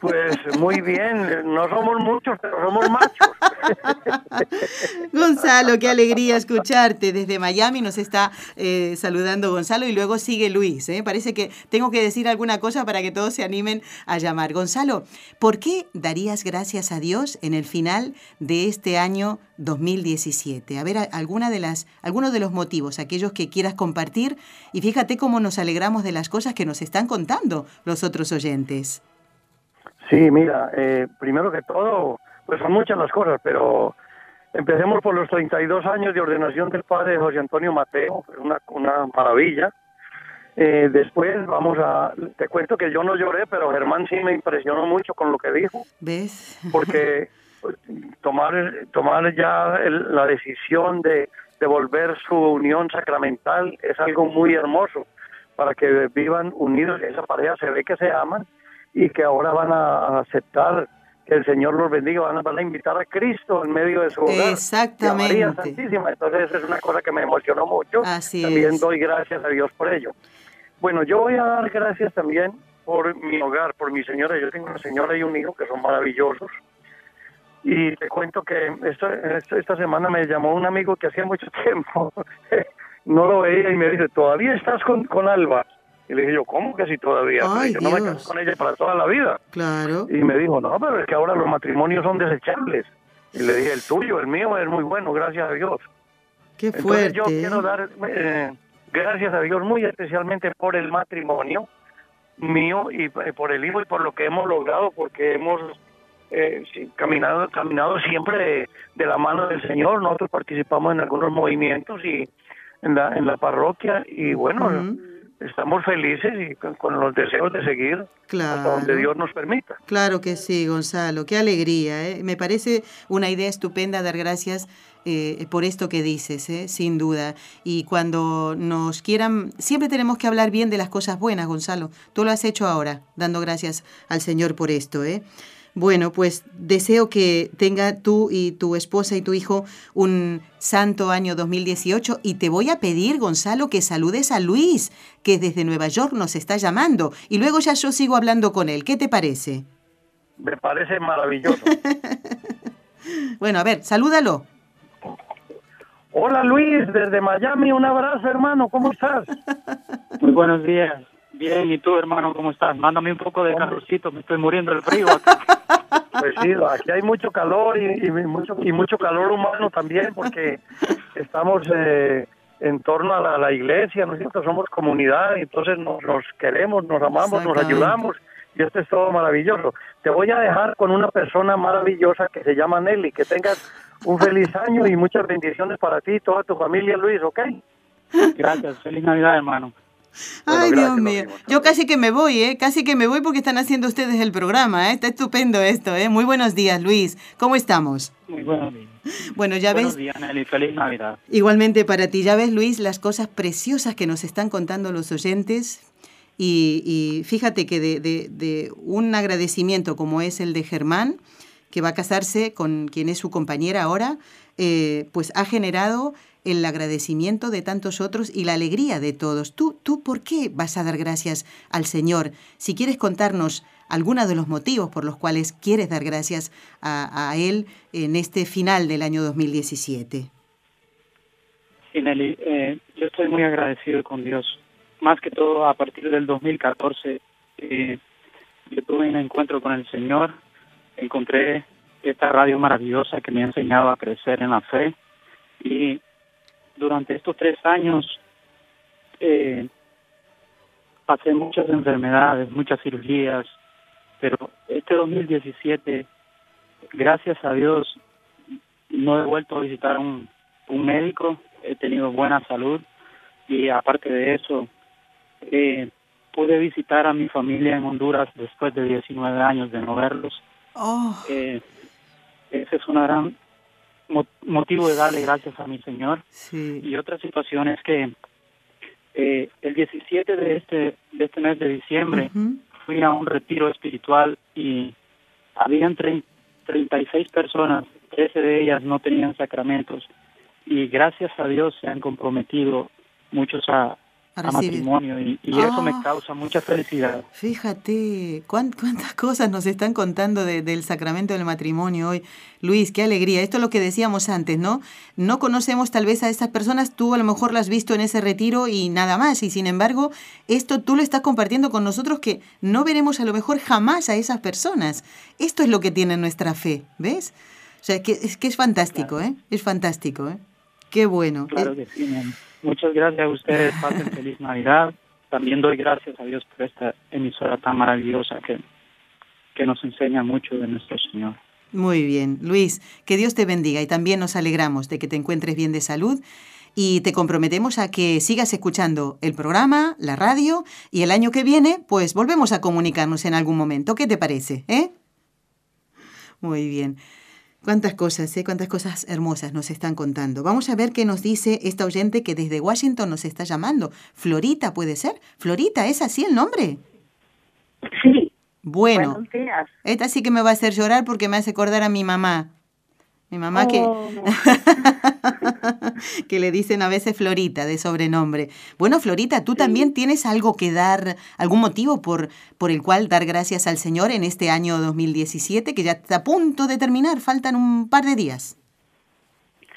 Pues muy bien, no somos muchos, pero somos machos. *laughs* Gonzalo, qué alegría escucharte. Desde Miami nos está eh, saludando Gonzalo y luego sigue Luis. ¿eh? Parece que tengo que decir alguna cosa para que todos se animen a llamar. Gonzalo, ¿por qué darías gracias a Dios en el final de este año 2017? A ver, alguna de las, algunos de los motivos, aquellos que quieras compartir. Y fíjate cómo nos alegramos de las cosas que nos están contando los otros oyentes. Sí, mira, eh, primero que todo, pues son muchas las cosas, pero empecemos por los 32 años de ordenación del padre José Antonio Mateo, una, una maravilla. Eh, después vamos a, te cuento que yo no lloré, pero Germán sí me impresionó mucho con lo que dijo, ¿Ves? porque *laughs* tomar, tomar ya el- la decisión de devolver su unión sacramental es algo muy hermoso para que vivan unidos. Esa pareja se ve que se aman y que ahora van a, aceptar que el Señor los bendiga, van a, van a invitar a Cristo en medio de su hogar. y a María Exactamente. Santísima. Entonces es una cosa que me emocionó mucho. Así también es. doy gracias a Dios por ello. Bueno, yo voy a dar gracias también por mi hogar, por mi señora. Yo tengo una señora y un hijo que son maravillosos. Y te cuento que esta, esta, esta semana me llamó un amigo que hacía mucho *laughs* tiempo no lo veía y me dice, ¿todavía estás con, con Alba? Y le dije yo, ¿cómo que si todavía? Ay, yo no me casé con ella para toda la vida. Claro. Y me dijo, no, pero es que ahora los matrimonios son desechables. Y le dije, el tuyo, el mío es muy bueno, gracias a Dios. Qué Entonces fuerte. yo ¿eh? quiero dar eh, gracias a Dios muy especialmente por el matrimonio mío y eh, por el hijo y por lo que hemos logrado, porque hemos eh, caminado, caminado siempre de, la mano del Señor. Nosotros participamos en algunos movimientos y en la, en la parroquia y bueno. Estamos felices y con, con los deseos de seguir hasta Claro. donde Dios nos permita. Claro que sí, Gonzalo. Qué alegría. ¿eh? Me parece una idea estupenda dar gracias eh, por esto que dices, ¿eh? sin duda. Y cuando nos quieran, siempre tenemos que hablar bien de las cosas buenas, Gonzalo. Tú lo has hecho ahora, dando gracias al Señor por esto. ¿eh? Bueno, pues deseo que tenga tú y tu esposa y tu hijo un santo año 2018 y te voy a pedir, Gonzalo, que saludes a Luis, que desde Nueva York nos está llamando y luego ya yo sigo hablando con él. ¿Qué te parece? Me parece maravilloso. *laughs* Bueno, a ver, salúdalo. Hola Luis, desde Miami, un abrazo hermano, ¿cómo estás? Muy buenos días. Bien, ¿y tú, hermano, cómo estás? Mándame un poco de calorcito, me estoy muriendo del frío. acá. *laughs* Pues sí, aquí hay mucho calor y, y mucho y mucho calor humano también porque estamos eh, en torno a la, a la iglesia, ¿no es cierto? Somos comunidad, entonces nos, nos queremos, nos amamos, nos ayudamos y esto es todo maravilloso. Te voy a dejar con una persona maravillosa que se llama Nelly. Que tengas un feliz año y muchas bendiciones para ti y toda tu familia, Luis, ¿ok? Gracias. Feliz Navidad, hermano. Ay, Dios mío. Yo casi que me voy, ¿eh? Casi que me voy porque están haciendo ustedes el programa, ¿eh? Está estupendo esto, ¿eh? Muy buenos días, Luis. ¿Cómo estamos? Muy buenos días. Bueno, ya Buenos ves, días, Nelly. Feliz Navidad. igualmente para ti, ya ves, Luis, las cosas preciosas que nos están contando los oyentes. Y, y fíjate que de, de- de un agradecimiento como es el de Germán, que va a casarse con quien es su compañera ahora, eh, pues ha generado el agradecimiento de tantos otros y la alegría de todos. ¿Tú, ¿Tú por qué vas a dar gracias al Señor? Si quieres contarnos algunos de los motivos por los cuales quieres dar gracias a, a Él en este final del año 2017. Sí, Nelly, eh, yo estoy muy agradecido con Dios. Más que todo, a partir del 2014, eh, yo tuve un encuentro con el Señor. Encontré esta radio maravillosa que me ha enseñado a crecer en la fe. Y durante estos tres años eh, pasé muchas enfermedades, muchas cirugías, pero este 2017, gracias a Dios, no he vuelto a visitar un, un médico, he tenido buena salud y aparte de eso, eh, pude visitar a mi familia en Honduras después de 19 años de no verlos. Oh, Eh, ese es un gran mo- motivo de darle gracias a mi Señor. sí. Y otra situación es que eh, el 17 de este, de este mes de diciembre fui a un retiro espiritual y habían trein- 36 personas, 13 de ellas no tenían sacramentos y gracias a Dios se han comprometido muchos a, A matrimonio y, y eso me Ah. causa mucha felicidad. Fíjate cuán- cuántas *laughs* cosas nos están contando de- del sacramento del matrimonio hoy. Luis, qué alegría. Esto es lo que decíamos antes, ¿no? No conocemos tal vez a esas personas, tú a lo mejor las has visto en ese retiro y nada más. Y sin embargo, esto tú lo estás compartiendo con nosotros que no veremos a lo mejor jamás a esas personas. Esto es lo que tiene nuestra fe, ¿ves? O sea, que es que es fantástico, ¿eh? Es fantástico, ¿eh? Qué bueno. Claro Eh, que sí. Muchas gracias a ustedes, pasen feliz Navidad. También doy gracias a Dios por esta emisora tan maravillosa que, que nos enseña mucho de nuestro Señor. Muy bien, Luis, que Dios te bendiga y también nos alegramos de que te encuentres bien de salud y te comprometemos a que sigas escuchando el programa, la radio y el año que viene pues volvemos a comunicarnos en algún momento. ¿Qué te parece? ¿Eh? Muy bien. Cuántas cosas, ¿eh? Cuántas cosas hermosas nos están contando. Vamos a ver qué nos dice esta oyente que desde Washington nos está llamando. Florita, ¿puede ser? Florita, ¿es así el nombre? Sí, Bueno, buenos días. esta sí que me va a hacer llorar porque me hace acordar a mi mamá. Mi mamá que, Oh, que *laughs* *laughs* le dicen a veces Florita de sobrenombre. Bueno, Florita, ¿tú también tienes algo que dar, algún motivo por, por el cual dar gracias al Señor en este año 2017 que ya está a punto de terminar? Faltan un par de días.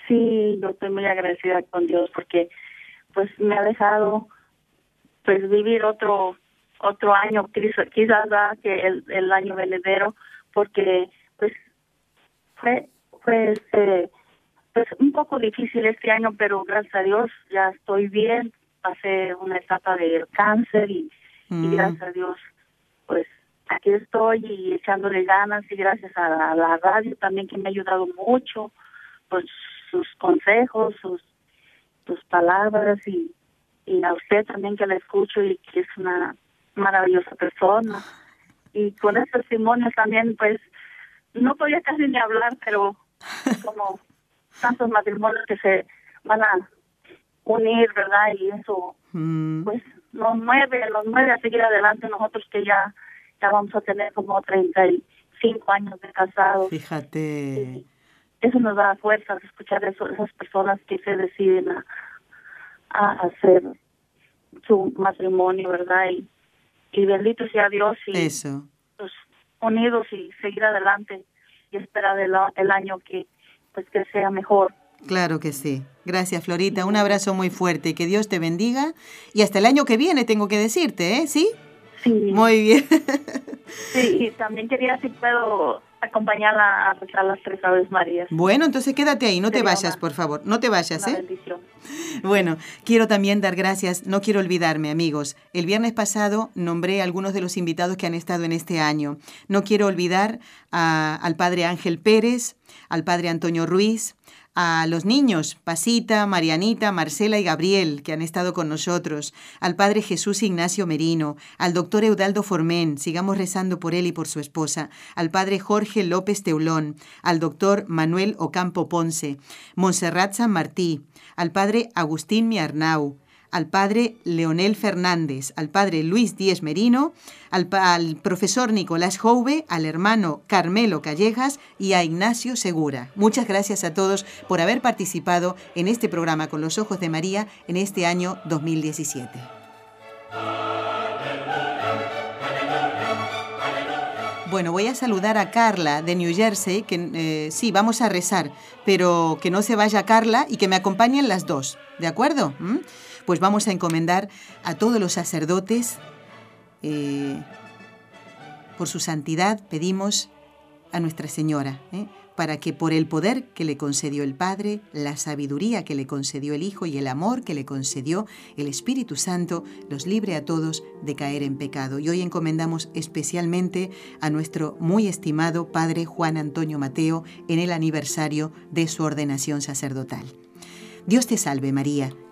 Sí, yo estoy muy agradecida con Dios porque pues me ha dejado pues vivir otro otro año quizás quizás ¿verdad? que el, el año venidero porque pues fue fue este pues un poco difícil este año pero gracias a Dios ya estoy bien pasé una etapa de cáncer y, y Mm. gracias a Dios pues aquí estoy y echándole ganas y gracias a la, a la radio también que me ha ayudado mucho pues sus consejos, sus sus palabras y, y a usted también que la escucho y que es una maravillosa persona. Y con ese testimonio también pues no podía casi ni hablar, pero *laughs* como tantos matrimonios que se van a unir, ¿verdad? Y eso Mm, pues nos mueve, nos mueve a seguir adelante nosotros que ya ya vamos a tener como 35 años de casados. fíjate. Eso nos da fuerzas escuchar eso, esas personas que se deciden a, a hacer su matrimonio, ¿verdad? Y, y bendito sea Dios y Eso. pues, unidos y seguir adelante y esperar el, el año que pues que sea mejor. Claro que sí. Gracias, Florita. Un abrazo muy fuerte. Que Dios te bendiga. Y hasta el año que viene, tengo que decirte, ¿eh? ¿Sí? Sí. Muy bien. Sí, y también quería si puedo acompañarla a rezar las tres aves Marías. Bueno, entonces quédate ahí. No te Sería vayas, una- por favor. No te vayas, Una ¿eh? bendición. Bueno, quiero también dar gracias, no quiero olvidarme, amigos. El viernes pasado nombré a algunos de los invitados que han estado en este año. No quiero olvidar al padre Ángel Pérez, al padre Antonio Ruiz, a los niños, Pasita, Marianita, Marcela y Gabriel, que han estado con nosotros, al padre Jesús Ignacio Merino, al doctor Eudaldo Formén, sigamos rezando por él y por su esposa, al padre Jorge López Teulón, al doctor Manuel Ocampo Ponce, Montserrat San Martí, al padre Agustín Miarnau, al padre Leonel Fernández, al padre Luis Díez Merino, al, profesor Nicolás Jouve, al hermano Carmelo Callejas y a Ignacio Segura. Muchas gracias a todos por haber participado en este programa con los ojos de María en este año 2017. Bueno, voy a saludar a Carla de New Jersey, que eh, sí, vamos a rezar, pero que no se vaya Carla y que me acompañen las dos, ¿de acuerdo? ¿Mm? Pues vamos a encomendar a todos los sacerdotes, eh, por su santidad pedimos a Nuestra Señora, ¿eh? para que por el poder que le concedió el Padre, la sabiduría que le concedió el Hijo y el amor que le concedió el Espíritu Santo, los libre a todos de caer en pecado. Y hoy encomendamos especialmente a nuestro muy estimado Padre Juan Antonio Mateo en el aniversario de su ordenación sacerdotal. Dios te salve María,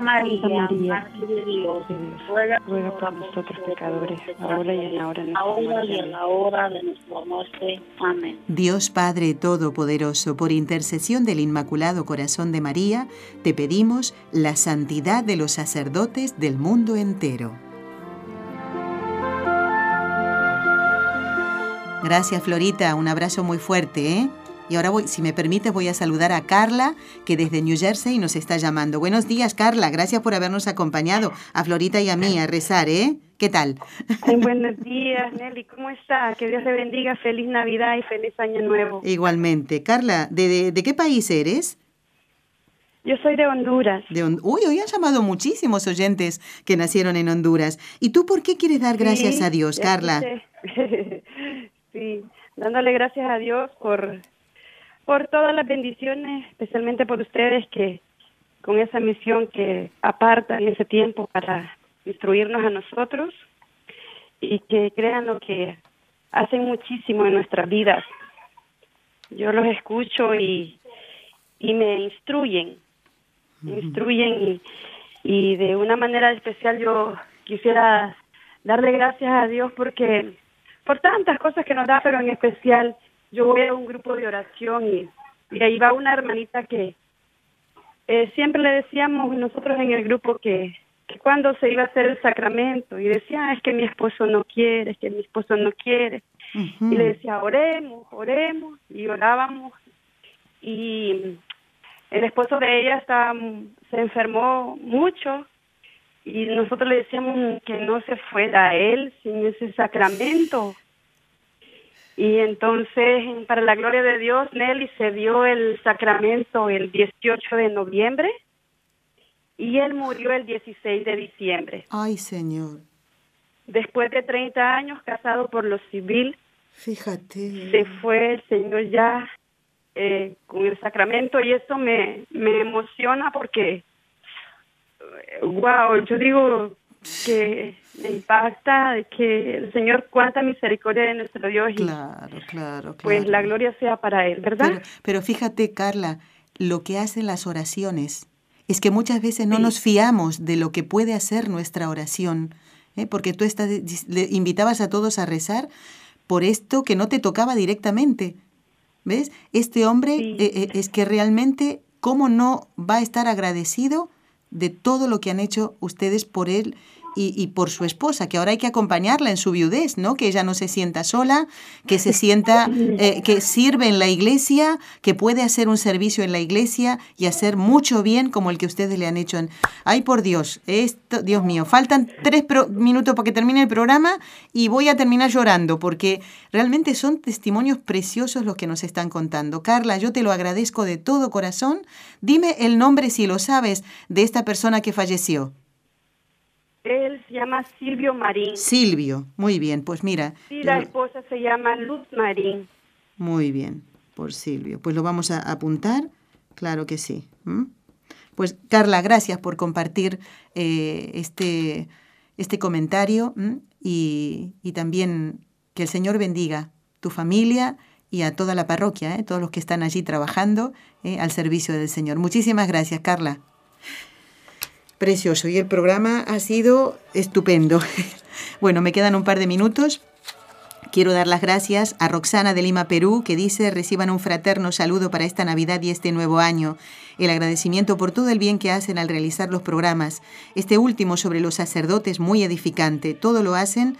María, María, de Dios, ruega, por nosotros pecadores, ahora y en la hora de nuestra y en la hora de nuestra muerte. Amén. Dios Padre Todopoderoso, por intercesión del Inmaculado Corazón de María, te pedimos la santidad de los sacerdotes del mundo entero. Gracias, Florita. Un abrazo muy fuerte, ¿eh? Y ahora, voy, si me permite, voy a saludar a Carla, que desde New Jersey nos está llamando. Buenos días, Carla. Gracias por habernos acompañado a Florita y a mí a rezar, ¿eh? ¿Qué tal? buenos días, Nelly. ¿Cómo está? Que Dios te bendiga. Feliz Navidad y feliz Año Nuevo. Igualmente. Carla, ¿de, de, qué país eres? Yo soy de Honduras. De Uy, hoy han llamado muchísimos oyentes que nacieron en Honduras. ¿Y tú por qué quieres dar gracias a Dios, Carla? *laughs* sí, dándole gracias a Dios por por todas las bendiciones, especialmente por ustedes que con esa misión que apartan ese tiempo para instruirnos a nosotros y que crean lo que hacen muchísimo en nuestras vidas. Yo los escucho y, y me instruyen, me instruyen y, y de una manera especial yo quisiera darle gracias a Dios porque por tantas cosas que nos da, pero en especial yo voy a un grupo de oración y, ahí va una hermanita que eh, siempre le decíamos nosotros en el grupo que, que cuando se iba a hacer el sacramento y decía, ah, es que mi esposo no quiere, es que mi esposo no quiere. Y le decía, oremos, oremos, y orábamos. Y el esposo de ella estaba, se enfermó mucho y nosotros le decíamos que no se fuera a él sin ese sacramento. Y entonces, para la gloria de Dios, Nelly se dio el sacramento el 18 de noviembre y él murió el 16 de diciembre. Ay, Señor. Después de 30 años casado por lo civil, fíjate. Se fue el Señor ya eh, con el sacramento y eso me, me emociona porque, wow, yo digo que me impacta de que el Señor cuánta misericordia de nuestro Dios y claro, claro, pues la gloria sea para Él, ¿verdad? Pero, fíjate, Carla, lo que hacen las oraciones es que muchas veces no nos fiamos de lo que puede hacer nuestra oración, ¿eh? porque tú estás, le invitabas a todos a rezar por esto que no te tocaba directamente. ¿Ves? Este hombre eh, eh, es que realmente, ¿cómo no va a estar agradecido de todo lo que han hecho ustedes por él y, por su esposa, que ahora hay que acompañarla en su viudez, ¿no? Que ella no se sienta sola, que se sienta, eh, que sirve en la iglesia, que puede hacer un servicio en la iglesia y hacer mucho bien como el que ustedes le han hecho. En... Ay, por Dios, esto, Dios mío, faltan tres minutos para que termine el programa y voy a terminar llorando porque realmente son testimonios preciosos los que nos están contando. Carla, yo te lo agradezco de todo corazón. Dime el nombre, si lo sabes, de esta persona que falleció. Él se llama Silvio Marín. Silvio, muy bien, pues mira. Y la esposa se llama Luz Marín. Muy bien, por Silvio. Pues lo vamos a apuntar, claro que sí. Pues Carla, gracias por compartir eh, este, este comentario y, también que el Señor bendiga tu familia y a toda la parroquia, ¿eh? todos los que están allí trabajando ¿eh? al servicio del Señor. Muchísimas gracias, Carla. Precioso. Y el programa ha sido estupendo. *laughs* bueno, me quedan un par de minutos. Quiero dar las gracias a Roxana de Lima, Perú, que dice reciban un fraterno saludo para esta Navidad y este nuevo año. El agradecimiento por todo el bien que hacen al realizar los programas. Este último sobre los sacerdotes, muy edificante. Todo lo hacen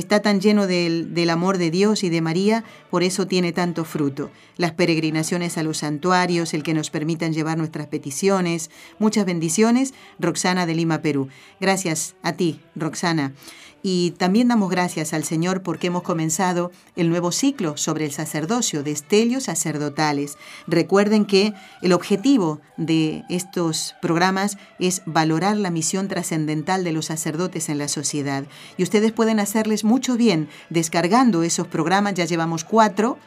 está tan lleno del, amor de Dios y de María, por eso tiene tanto fruto. Las peregrinaciones a los santuarios, el que nos permitan llevar nuestras peticiones, muchas bendiciones, Roxana de Lima, Perú. Gracias a ti, Roxana. Y también damos gracias al Señor porque hemos comenzado el nuevo ciclo sobre el sacerdocio, de estelios sacerdotales. Recuerden que el objetivo de estos programas es valorar la misión trascendental de los sacerdotes en la sociedad. Y ustedes pueden hacerles mucho bien descargando esos programas, ya llevamos cuatro.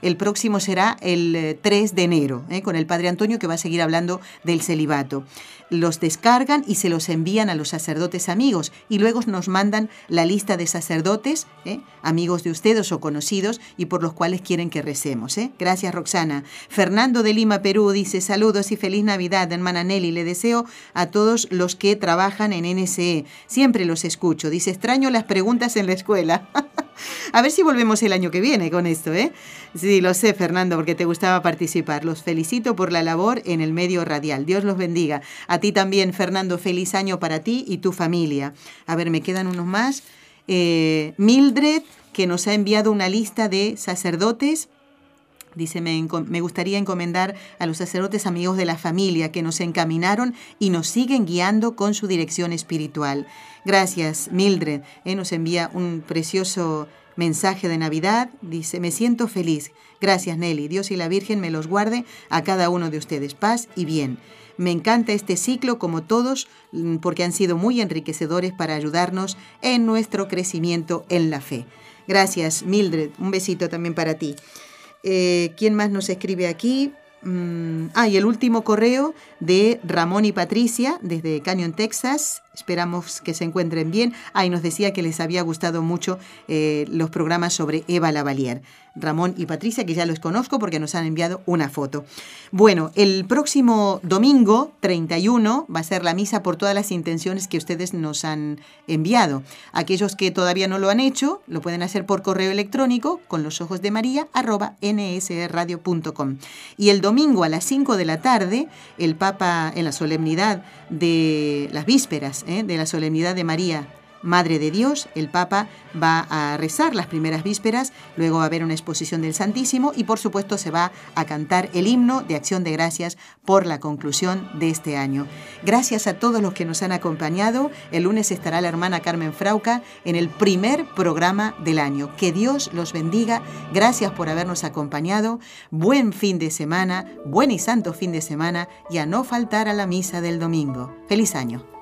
El próximo será el 3 eh, de enero, ¿eh? con el Padre Antonio que va a seguir hablando del celibato los descargan y se los envían a los sacerdotes amigos y luego nos mandan la lista de sacerdotes, ¿eh? amigos de ustedes o conocidos y por los cuales quieren que recemos. ¿eh? Gracias Roxana. Fernando de Lima, Perú dice saludos y feliz Navidad, hermana Nelly. Le deseo a todos los que trabajan en NSE. Siempre los escucho. Dice extraño las preguntas en la escuela. *laughs* a ver si volvemos el año que viene con esto, ¿eh? Sí, lo sé, Fernando, porque te gustaba participar. Los felicito por la labor en el medio radial. Dios los bendiga. A ti también, Fernando, feliz año para ti y tu familia. A ver, me quedan unos más. Eh, Mildred, que nos ha enviado una lista de sacerdotes. Dice, me, me, gustaría encomendar a los sacerdotes amigos de la familia que nos encaminaron y nos siguen guiando con su dirección espiritual. Gracias, Mildred. Eh, nos envía un precioso Mensaje de Navidad, dice, me siento feliz. Gracias Nelly, Dios y la Virgen me los guarde a cada uno de ustedes. Paz y bien. Me encanta este ciclo como todos mm, porque han sido muy enriquecedores para ayudarnos en nuestro crecimiento en la fe. Gracias Mildred, un besito también para ti. Eh, ¿Quién más nos escribe aquí? Mm, ah, y el último correo de Ramón y Patricia desde Canyon, Texas. Esperamos que se encuentren bien. Ah, y nos decía que les había gustado mucho eh, los programas sobre Eva Lavalier. Ramón y Patricia, que ya los conozco porque nos han enviado una foto. Bueno, el próximo domingo 31 va a ser la misa por todas las intenciones que ustedes nos han enviado. Aquellos que todavía no lo han hecho, lo pueden hacer por correo electrónico con los ojos de María arroba nsradio.com. Y el domingo a las 5 de la tarde, el Papa en la solemnidad de las vísperas, ¿eh? de la solemnidad de María Madre de Dios, el Papa va a rezar las primeras vísperas, luego va a haber una exposición del Santísimo y por supuesto se va a cantar el himno de acción de gracias por la conclusión de este año. Gracias a todos los que nos han acompañado. El lunes estará la hermana Carmen Frauca en el primer programa del año. Que Dios los bendiga. Gracias por habernos acompañado. Buen fin de semana, buen y santo fin de semana y a no faltar a la misa del domingo. Feliz año.